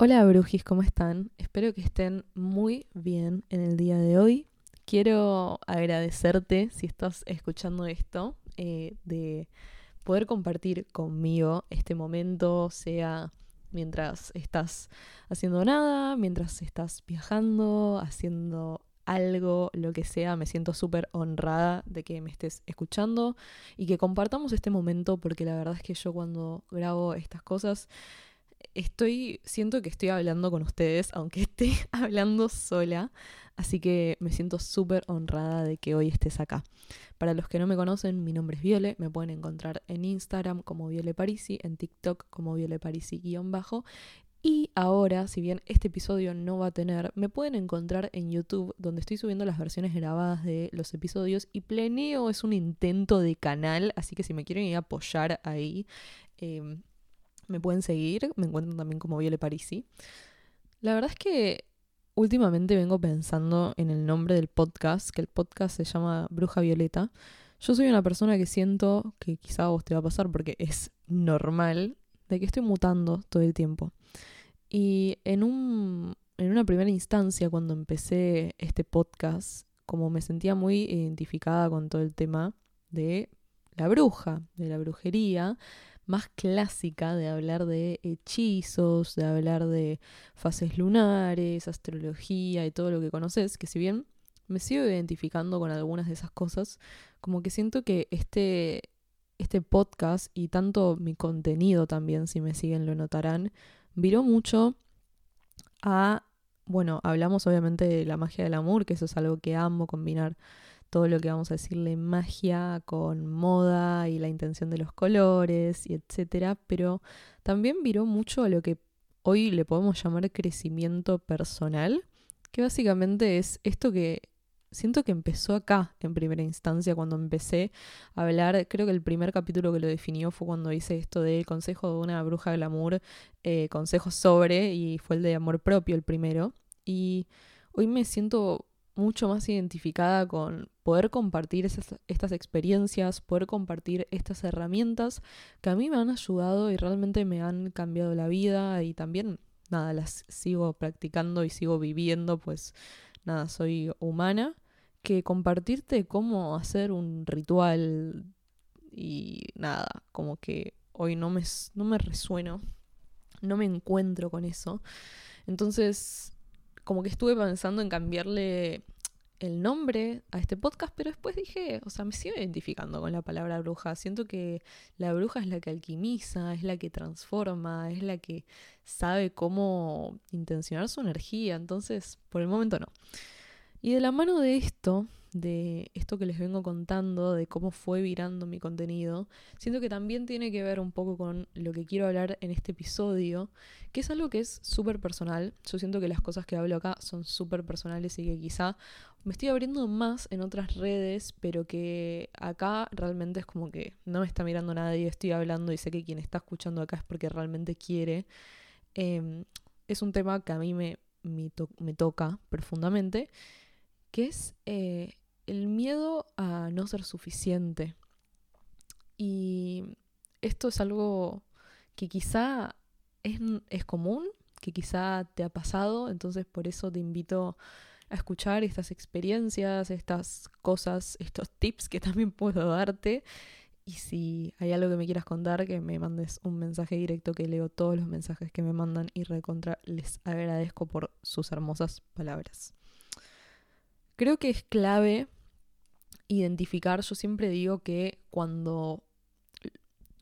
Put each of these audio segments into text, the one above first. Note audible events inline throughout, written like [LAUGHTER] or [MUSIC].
Hola Brujis, ¿cómo están? Espero que estén muy bien en el día de hoy. Quiero agradecerte si estás escuchando esto, eh, de poder compartir conmigo este momento, sea mientras estás haciendo nada, mientras estás viajando, haciendo algo, lo que sea, me siento súper honrada de que me estés escuchando y que compartamos este momento porque la verdad es que yo cuando grabo estas cosas estoy, siento que estoy hablando con ustedes, aunque [LAUGHS] esté hablando sola, así que me siento súper honrada de que hoy estés acá. Para los que no me conocen, mi nombre es Viole, me pueden encontrar en Instagram como Viole Parisi, en TikTok como Viole Parisi-bajo. Y ahora, si bien este episodio no va a tener, me pueden encontrar en YouTube, donde estoy subiendo las versiones grabadas de los episodios. Y Pleneo es un intento de canal, así que si me quieren ir apoyar ahí, eh, me pueden seguir, me encuentran también como Viole Parisi. La verdad es que últimamente vengo pensando en el nombre del podcast, que el podcast se llama Bruja Violeta. Yo soy una persona que siento que quizá a vos te va a pasar porque es normal, de que estoy mutando todo el tiempo. Y en, un, en una primera instancia, cuando empecé este podcast, como me sentía muy identificada con todo el tema de la bruja, de la brujería, más clásica de hablar de hechizos, de hablar de fases lunares, astrología y todo lo que conoces, que si bien me sigo identificando con algunas de esas cosas, como que siento que este, este podcast y tanto mi contenido también, si me siguen lo notarán, viró mucho a, bueno, hablamos obviamente de la magia del amor, que eso es algo que amo combinar todo lo que vamos a decirle magia con moda y la intención de los colores y etcétera, pero también viró mucho a lo que hoy le podemos llamar crecimiento personal, que básicamente es esto que siento que empezó acá en primera instancia cuando empecé a hablar, creo que el primer capítulo que lo definió fue cuando hice esto de consejo de una bruja glamour, eh, consejos sobre, y fue el de amor propio el primero. Y hoy me siento mucho más identificada con poder compartir estas experiencias, poder compartir estas herramientas que a mí me han ayudado y realmente me han cambiado la vida y también, nada, las sigo practicando y sigo viviendo, pues nada, soy humana, que compartirte cómo hacer un ritual y nada, como que hoy no me, no me resueno, no me encuentro con eso. Entonces, como que estuve pensando en cambiarle el nombre a este podcast, pero después dije, o sea, me sigo identificando con la palabra bruja. Siento que la bruja es la que alquimiza, es la que transforma, es la que sabe cómo intencionar su energía. Entonces, por el momento no. Y de la mano de esto, de esto que les vengo contando, de cómo fue virando mi contenido, siento que también tiene que ver un poco con lo que quiero hablar en este episodio, que es algo que es súper personal. Yo siento que las cosas que hablo acá son súper personales y que quizá me estoy abriendo más en otras redes, pero que acá realmente es como que no me está mirando nadie, estoy hablando y sé que quien está escuchando acá es porque realmente quiere. Em, es un tema que a mí me, me, me toca profundamente que es eh, el miedo a no ser suficiente. Y esto es algo que quizá es, es, común, que quizá te ha pasado, entonces por eso te invito a escuchar estas experiencias, estas cosas, estos tips que también puedo darte. Y si hay algo que me quieras contar, que me mandes un mensaje directo que leo todos los mensajes que me mandan y recontra les agradezco por sus hermosas palabras. Creo que es clave identificar, yo siempre digo que cuando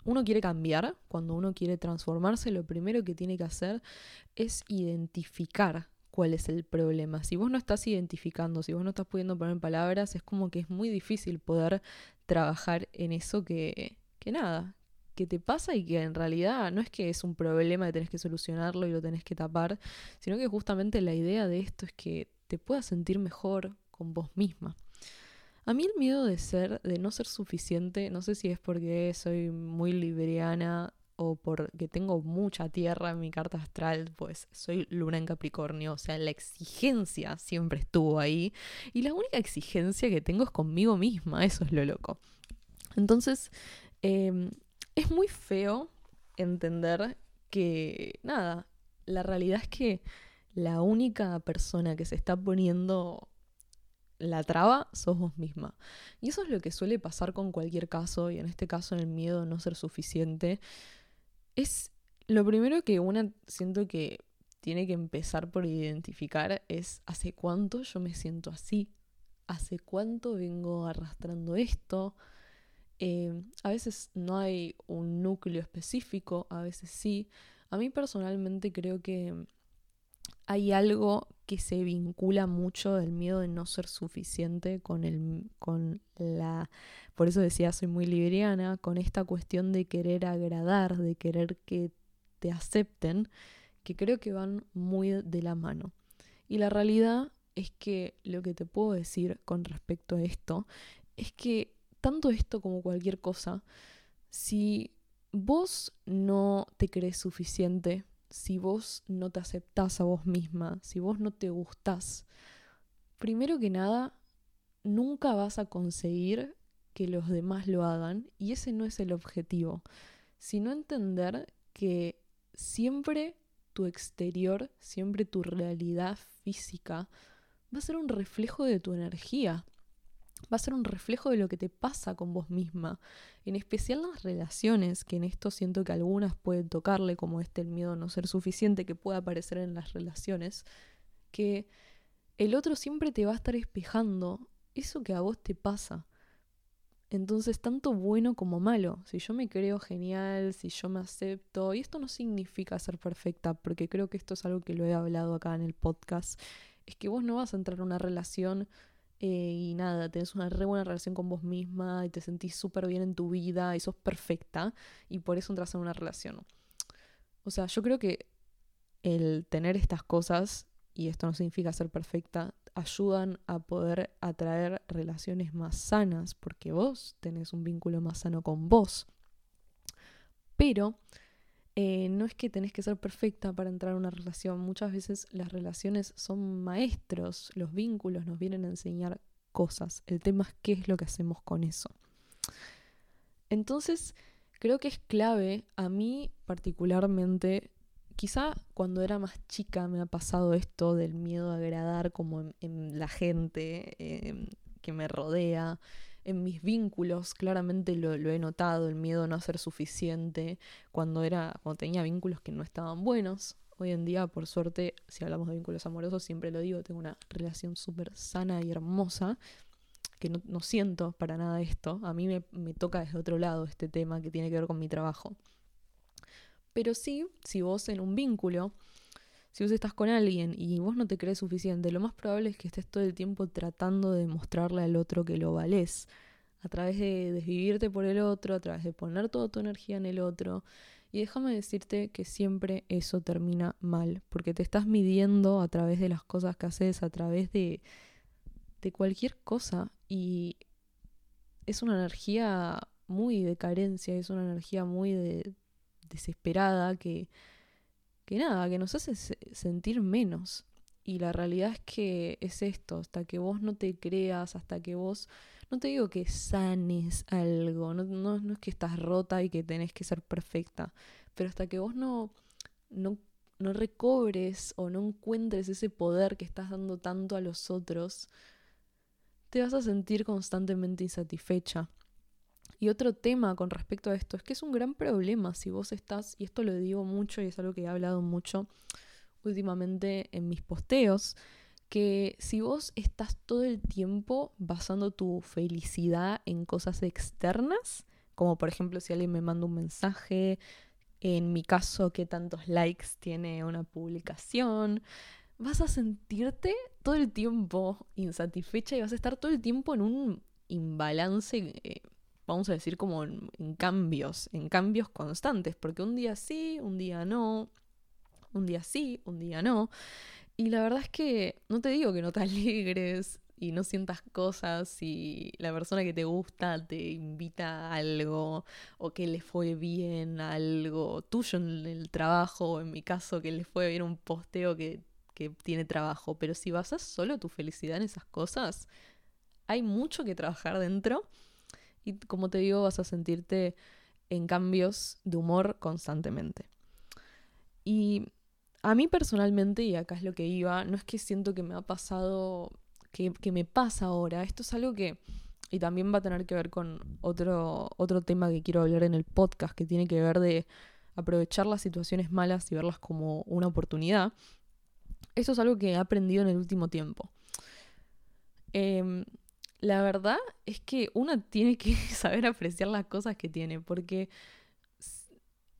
uno quiere cambiar, cuando uno quiere transformarse, lo primero que tiene que hacer es identificar cuál es el problema. Si vos no estás identificando, si vos no estás pudiendo poner palabras, es como que es muy difícil poder trabajar en eso que, que nada, que te pasa y que en realidad no es que es un problema que tenés que solucionarlo y lo tenés que tapar, sino que justamente la idea de esto es que te puedas sentir mejor, con vos misma. A mí el miedo de ser, de no ser suficiente, no sé si es porque soy muy libriana o porque tengo mucha tierra en mi carta astral, pues soy luna en Capricornio, o sea, la exigencia siempre estuvo ahí y la única exigencia que tengo es conmigo misma, eso es lo loco. Entonces, em, es muy feo entender que, nada, la realidad es que la única persona que se está poniendo la traba sos vos misma. Y eso es lo que suele pasar con cualquier caso, y en este caso el miedo a no ser suficiente. Es lo primero que una siento que tiene que empezar por identificar es hace cuánto yo me siento así, hace cuánto vengo arrastrando esto. Eh, a veces no hay un núcleo específico, a veces sí. A mí personalmente creo que hay algo que se vincula mucho del miedo de no ser suficiente con el con la por eso decía soy muy libriana con esta cuestión de querer agradar de querer que te acepten que creo que van muy de la mano. Y la realidad es que lo que te puedo decir con respecto a esto es que tanto esto como cualquier cosa si vos no te crees suficiente si vos no te aceptás a vos misma, si vos no te gustás, primero que nada, nunca vas a conseguir que los demás lo hagan y ese no es el objetivo, sino entender que siempre tu exterior, siempre tu realidad física va a ser un reflejo de tu energía va a ser un reflejo de lo que te pasa con vos misma, en especial las relaciones, que en esto siento que algunas pueden tocarle, como este el miedo a no ser suficiente que puede aparecer en las relaciones, que el otro siempre te va a estar espejando eso que a vos te pasa. Entonces, tanto bueno como malo, si yo me creo genial, si yo me acepto, y esto no significa ser perfecta, porque creo que esto es algo que lo he hablado acá en el podcast, es que vos no vas a entrar en una relación eh, y nada, tenés una re buena relación con vos misma y te sentís súper bien en tu vida y sos perfecta y por eso entras en una relación. O sea, yo creo que el tener estas cosas, y esto no significa ser perfecta, ayudan a poder atraer relaciones más sanas porque vos tenés un vínculo más sano con vos. Pero eh, no es que tenés que ser perfecta para entrar en una relación. Muchas veces las relaciones son maestros, los vínculos nos vienen a enseñar cosas. El tema es qué es lo que hacemos con eso. Entonces, creo que es clave, a mí particularmente, quizá cuando era más chica me ha pasado esto del miedo a agradar como en, la gente eh, que me rodea, en mis vínculos, claramente lo, he notado, el miedo a no ser suficiente, cuando era, cuando tenía vínculos que no estaban buenos. Hoy en día, por suerte, si hablamos de vínculos amorosos, siempre lo digo, tengo una relación súper sana y hermosa, que no, siento para nada esto. A mí me, me toca desde otro lado este tema que tiene que ver con mi trabajo. Pero sí, si vos en un vínculo si vos estás con alguien y vos no te crees suficiente, lo más probable es que estés todo el tiempo tratando de mostrarle al otro que lo valés. A través de desvivirte por el otro, a través de poner toda tu energía en el otro. Y déjame decirte que siempre eso termina mal, porque te estás midiendo a través de las cosas que haces, a través de, de cualquier cosa. Y es una energía muy de carencia, es una energía muy de desesperada que que nada, que nos hace sentir menos. Y la realidad es que es esto, hasta que vos no te creas, hasta que vos, no te digo que sanes algo, no, no, es que estás rota y que tenés que ser perfecta, pero hasta que vos no, no, no recobres o no encuentres ese poder que estás dando tanto a los otros, te vas a sentir constantemente insatisfecha. Y otro tema con respecto a esto es que es un gran problema si vos estás, y esto lo digo mucho y es algo que he hablado mucho últimamente en mis posteos, que si vos estás todo el tiempo basando tu felicidad en cosas externas, como por ejemplo si alguien me manda un mensaje, en mi caso qué tantos likes tiene una publicación, vas a sentirte todo el tiempo insatisfecha y vas a estar todo el tiempo en un imbalance eh, vamos a decir como en, cambios, en cambios constantes, porque un día sí, un día no, un día sí, un día no. Y la verdad es que no te digo que no te [LAUGHS] alegres y no sientas cosas si la persona que te gusta te invita a algo o que le fue bien algo tuyo en el trabajo o en mi caso que le fue bien un posteo que, que tiene trabajo. Pero si basas solo tu felicidad en esas cosas, hay mucho que trabajar dentro y como te digo, vas a sentirte en cambios de humor constantemente. Y a mí personalmente, y acá es lo que iba, no es que siento que me ha pasado, que, que me pasa ahora, esto es algo que, y también va a tener que ver con otro, otro tema que quiero hablar en el podcast, que tiene que ver de aprovechar las situaciones malas y verlas como una oportunidad. Esto es algo que he aprendido en el último tiempo. Em, la verdad es que uno tiene que [LAUGHS] saber apreciar las cosas que tiene, porque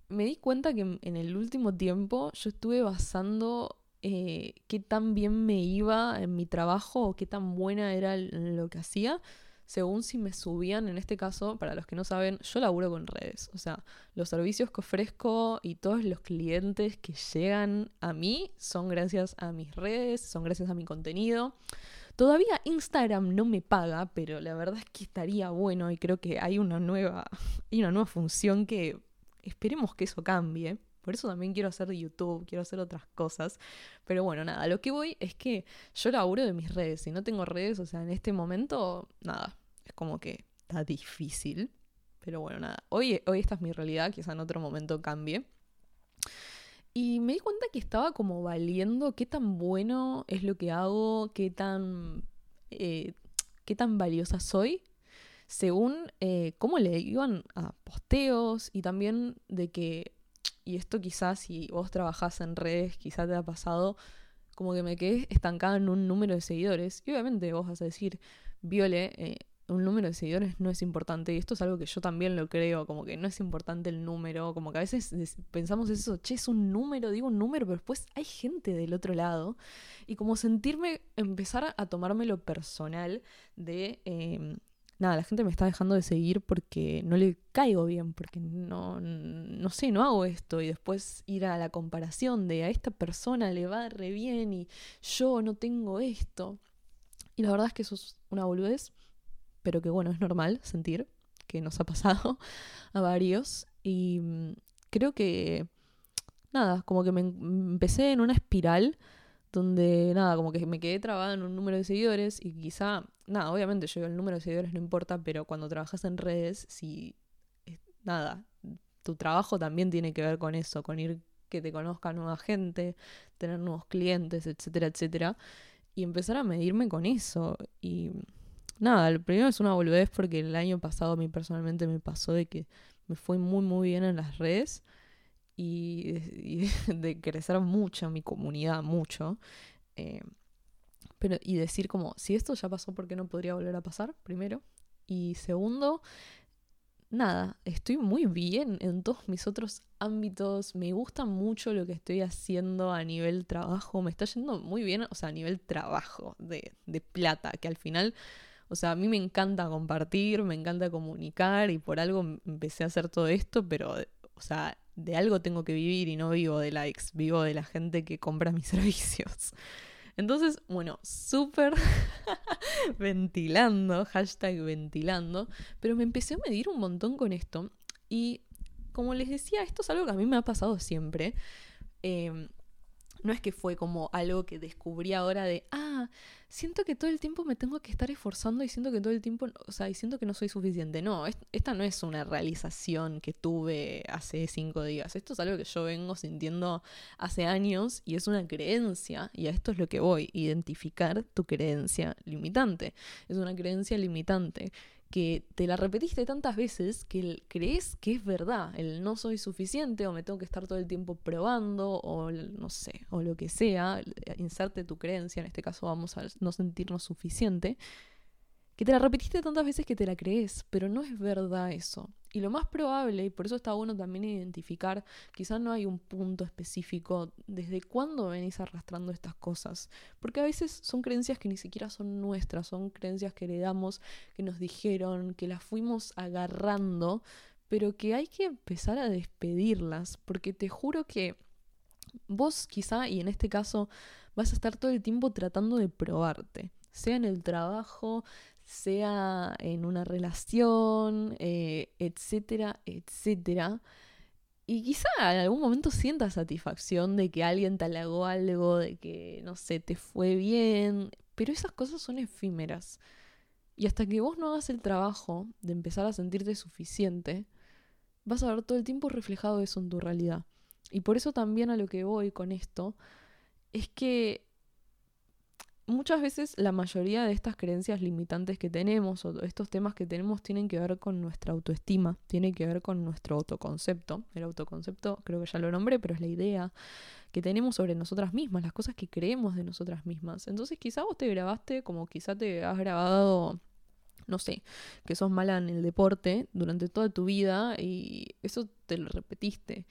me di cuenta que en el último tiempo yo estuve basando eh, qué tan bien me iba en mi trabajo o qué tan buena era lo que hacía según si me subían, en este caso, para los que no saben, yo laburo con redes. O sea, los servicios que ofrezco y todos los clientes que llegan a mí son gracias a mis redes, son gracias a mi contenido. Todavía Instagram no me paga, pero la verdad es que estaría bueno y creo que hay una nueva, [LAUGHS] hay una nueva función que esperemos que eso cambie. Por eso también quiero hacer YouTube, quiero hacer otras cosas. Pero bueno, nada, lo que voy es que yo laburo de mis redes. Si no tengo redes, o sea, en este momento, nada, es como que está difícil. Pero bueno, nada, hoy, hoy esta es mi realidad, quizá en otro momento cambie. Y me di cuenta que estaba como valiendo qué tan bueno es lo que hago, qué tan, eh, qué tan valiosa soy según eh, cómo le iban a posteos y también de que, y esto quizás si vos trabajás en redes, quizás te ha pasado, como que me quedé estancada en un número de seguidores. Y obviamente vos vas a decir, Viole, eh, un número de seguidores no es importante. Y esto es algo que yo también lo creo, como que no es importante el número, como que a veces pensamos eso, che, es un número, digo un número, pero después hay gente del otro lado. Y como sentirme, empezar a tomármelo personal de... Em, nada, la gente me está dejando de seguir porque no le caigo bien, porque no, no sé, no hago esto y después ir a la comparación de a esta persona le va re bien y yo no tengo esto. Y la verdad es que eso es una boludez, pero que bueno, es normal sentir que nos ha pasado [LAUGHS] a varios y mm, creo que nada, como que me empecé en una espiral donde nada, como que me quedé trabada en un número de seguidores y quizá, nada, obviamente yo el número de seguidores no importa, pero cuando trabajas en redes, si, nada, tu trabajo también tiene que ver con eso, con ir que te conozca nueva gente, tener nuevos clientes, etcétera, etcétera, y empezar a medirme con eso. Y nada, el primero es una boludez porque el año pasado a mí personalmente me pasó de que me fue muy, muy bien en las redes y, [LAUGHS] de crecer mucho mi comunidad, mucho. Eh, pero, y decir como, si esto ya pasó, ¿por qué no podría volver a pasar? Primero. Y segundo, nada, estoy muy bien en todos mis otros ámbitos, me gusta mucho lo que estoy haciendo a nivel trabajo, me está yendo muy bien, o sea, a nivel trabajo, de, de plata, que al final, o sea, a mí me encanta compartir, me encanta comunicar y por algo empecé a hacer todo esto, pero, o sea, de algo tengo que vivir y no vivo de likes, vivo de la gente que compra mis [LAUGHS] servicios. Entonces, bueno, súper [LAUGHS] ventilando, hashtag ventilando, pero me empecé a medir un montón con esto y como les decía, esto es algo que a mí me ha pasado siempre. Eh, no es que fue como algo que descubrí ahora de, ah, siento que todo el tiempo me tengo que estar esforzando y siento que todo el tiempo, o sea, y siento que no soy suficiente. No, esta no es una realización que tuve hace cinco días. Esto es algo que yo vengo sintiendo hace años y es una creencia. Y a esto es lo que voy, identificar tu creencia limitante. Es una creencia limitante que te la repetiste tantas veces que crees que es verdad, el no soy suficiente o me tengo que estar todo el tiempo probando o no sé, o lo que sea, inserte tu creencia, en este caso vamos a no sentirnos suficiente, que te la repetiste tantas veces que te la crees, pero no es verdad eso. Y lo más probable, y por eso está bueno también identificar, quizás no hay un punto específico desde cuándo venís arrastrando estas cosas, porque a veces son creencias que ni siquiera son nuestras, son creencias que heredamos, que nos dijeron, que las fuimos agarrando, pero que hay que empezar a despedirlas, porque te juro que vos quizá, y en este caso, vas a estar todo el tiempo tratando de probarte, sea en el trabajo, sea en una relación, eh, etcétera, etcétera. Y quizá en algún momento sientas satisfacción de que alguien te halagó algo, de que, no sé, te fue bien, pero esas cosas son efímeras. Y hasta que vos no hagas el trabajo de empezar a sentirte suficiente, vas a ver todo el tiempo reflejado eso en tu realidad. Y por eso también a lo que voy con esto es que muchas veces la mayoría de estas creencias limitantes que tenemos o estos temas que tenemos tienen que ver con nuestra autoestima, tienen que ver con nuestro autoconcepto. El autoconcepto creo que ya lo nombré, pero es la idea que tenemos sobre nosotras mismas, las cosas que creemos de nosotras mismas. Entonces quizá vos te grabaste como quizá te has grabado no sé, que sos mala en el deporte durante toda tu vida y eso te lo repetiste.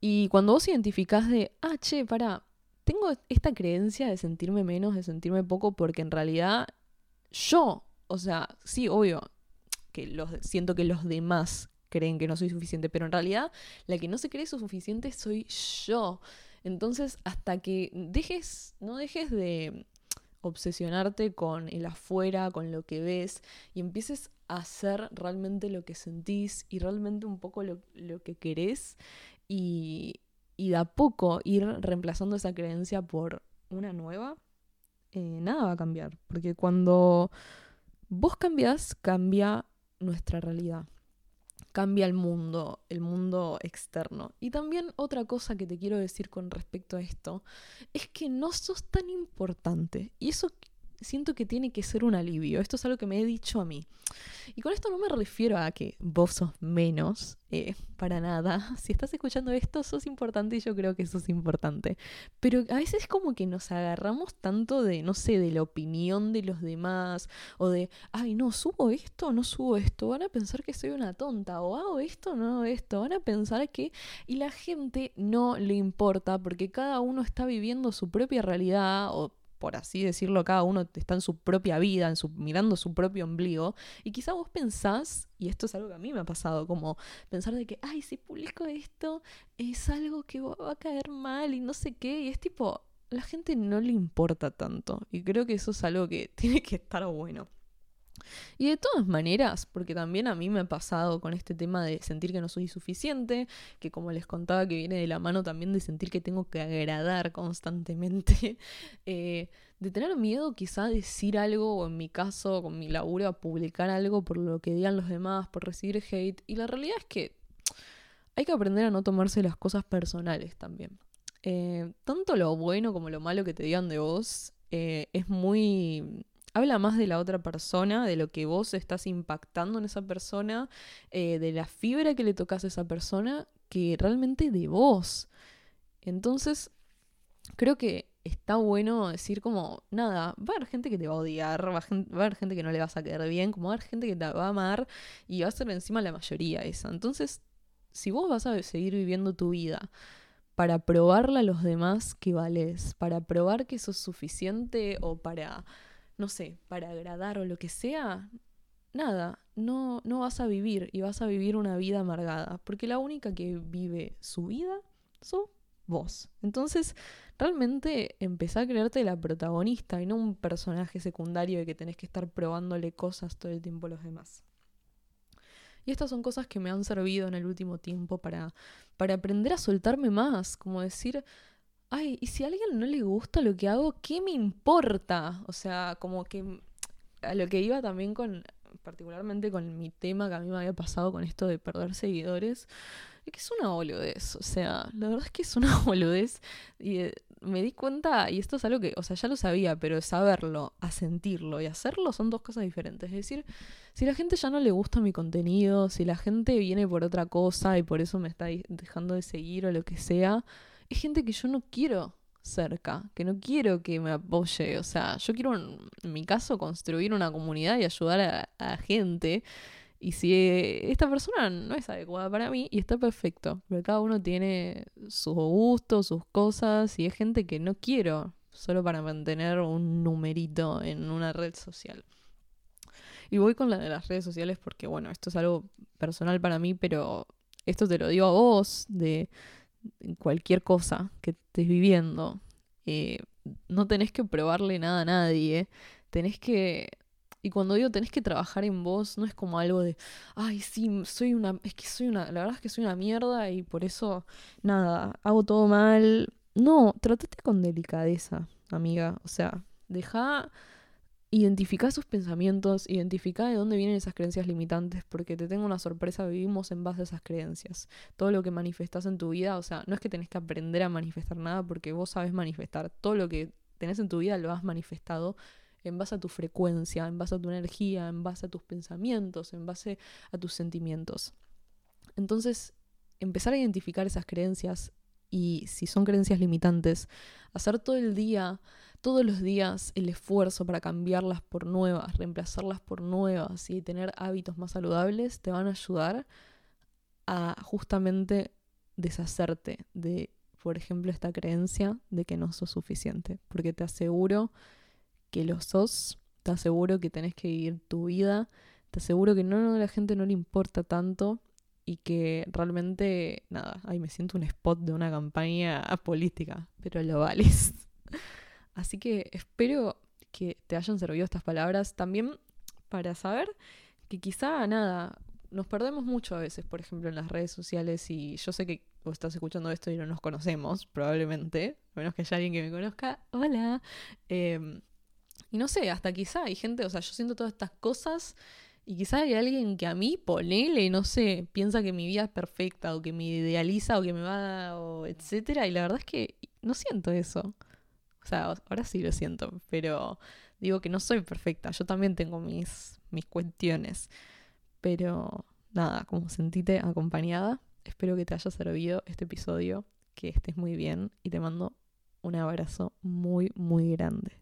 Y cuando vos identificás de, ah, che, para, tengo esta creencia de sentirme menos, de sentirme poco, porque en realidad yo, o sea, sí, obvio, que los, siento que los demás creen que no soy suficiente, pero en realidad la que no se cree suficiente soy yo. Entonces, hasta que dejes, no dejes de obsesionarte con el afuera, con lo que ves, y empieces a hacer realmente lo que sentís y realmente un poco lo, lo que querés, y, y de a poco ir reemplazando esa creencia por una nueva, eh, nada va a cambiar. Porque cuando vos cambias, cambia nuestra realidad. Cambia el mundo, el mundo externo. Y también otra cosa que te quiero decir con respecto a esto es que no sos tan importante. Y eso siento que tiene que ser un alivio. Esto es algo que me he dicho a mí. Y con esto no me refiero a que vos sos menos, eh, para nada. [LAUGHS] Si estás escuchando esto, sos importante y yo creo que sos importante. Pero a veces es como que nos agarramos tanto de, no sé, de la opinión de los demás o de, ay, no, subo esto, no subo esto, van a pensar que soy una tonta o hago esto, no hago esto, van a pensar que... Y la gente no le importa porque cada uno está viviendo su propia realidad o por así decirlo, cada uno está en su propia vida, en su, mirando su propio ombligo, y quizá vos pensás, y esto es algo que a mí me ha pasado, como pensar de que, ay, si publico esto, es algo que va a caer mal y no sé qué, y es tipo, la gente no le importa tanto, y creo que eso es algo que [LAUGHS] tiene que estar bueno. Y de todas maneras, porque también a mí me ha pasado con este tema de sentir que no soy suficiente, que como les contaba que viene de la mano también de sentir que tengo que agradar constantemente, [LAUGHS] eh, de tener miedo quizá a decir algo, o en mi caso, con mi laburo, a publicar algo por lo que digan los demás, por recibir hate. Y la realidad es que hay que aprender a no tomarse las cosas personales también. Eh, tanto lo bueno como lo malo que te digan de vos eh, es muy habla más de la otra persona, de lo que vos estás impactando en esa persona, eh, de la fibra que le tocas a esa persona, que realmente de vos. Entonces, creo que está bueno decir como, nada, va a haber gente que te va a odiar, va a, haber gente que no le vas a quedar bien, como va a haber gente que te va a amar y va a ser encima la mayoría esa. Entonces, si vos vas a seguir viviendo tu vida para probarle a los demás que vales, para probar que sos suficiente o para no sé, para agradar o lo que sea, nada, no, no vas a vivir y vas a vivir una vida amargada, porque la única que vive su vida sos vos. Entonces, realmente empezá a creerte la protagonista y no un personaje secundario de que tenés que estar probándole cosas todo el tiempo a los demás. Y estas son cosas que me han servido en el último tiempo para, para aprender a soltarme más, como decir, ay, y si a alguien no le gusta lo que hago, ¿qué me importa? O sea, como que a lo que iba también con, particularmente con mi tema que a mí me había pasado con esto de perder seguidores, es que es una boludez, o sea, la verdad es que es una [LAUGHS] boludez y eh, me di cuenta, y esto es algo que, o sea, ya lo sabía, pero saberlo, a sentirlo y hacerlo son dos cosas diferentes. Es decir, si la gente ya no le gusta mi contenido, si la gente viene por otra cosa y por eso me está dejando de seguir o lo que sea, es gente que yo no quiero cerca, que no quiero que me apoye. O sea, yo quiero, en mi caso, construir una comunidad y ayudar a, gente. Y si esta persona no es adecuada para mí, y está perfecto, porque cada uno tiene sus gustos, sus cosas, y es gente que no quiero solo para mantener un numerito en una red social. Y voy con la de las redes sociales porque, bueno, esto es algo personal para mí, pero esto te lo digo a vos, de cualquier cosa que estés viviendo. Eh, no tenés que probarle nada a nadie. Tenés que. Y cuando digo tenés que trabajar en vos, no es como algo de. Ay, sí, soy una. Es que soy una. La verdad es que soy una mierda y por eso. Nada, hago todo mal. No, tratate con delicadeza, amiga. O sea, deja identifica sus pensamientos, identifica de dónde vienen esas creencias limitantes, porque te tengo una sorpresa, vivimos en base a esas creencias. Todo lo que manifestas en tu vida, o sea, no es que tenés que aprender a manifestar nada porque vos sabes manifestar. Todo lo que tenés en tu vida lo has manifestado en base a tu frecuencia, en base a tu energía, en base a tus pensamientos, en base a tus sentimientos. Entonces, empezar a identificar esas creencias y si son creencias limitantes, hacer todo el día, todos los días el esfuerzo para cambiarlas por nuevas, reemplazarlas por nuevas y tener hábitos más saludables, te van a ayudar a justamente deshacerte de, por ejemplo, esta creencia de que no sos suficiente, porque te aseguro que lo sos, te aseguro que tenés que vivir tu vida, te aseguro que no, a la gente no le importa tanto y que realmente, nada, ahí me siento un spot de una campaña [LAUGHS] política, pero lo vales. Así que espero que te hayan servido estas palabras también para saber que quizá, nada, nos perdemos mucho a veces, por ejemplo, en las redes sociales y yo sé que vos estás escuchando esto y no nos conocemos, probablemente, a menos que haya alguien que me conozca, hola. Em, y no sé, hasta quizá hay gente, o sea, yo siento todas estas cosas y quizá hay alguien que a mí, ponele, no sé, piensa que mi vida es perfecta o que me idealiza o que me va, o etcétera. Y la verdad es que no siento eso. O sea, ahora sí lo siento, pero digo que no soy perfecta. Yo también tengo mis, mis cuestiones. Pero nada, como sentite acompañada, espero que te haya servido este episodio, que estés muy bien y te mando un abrazo muy, muy grande.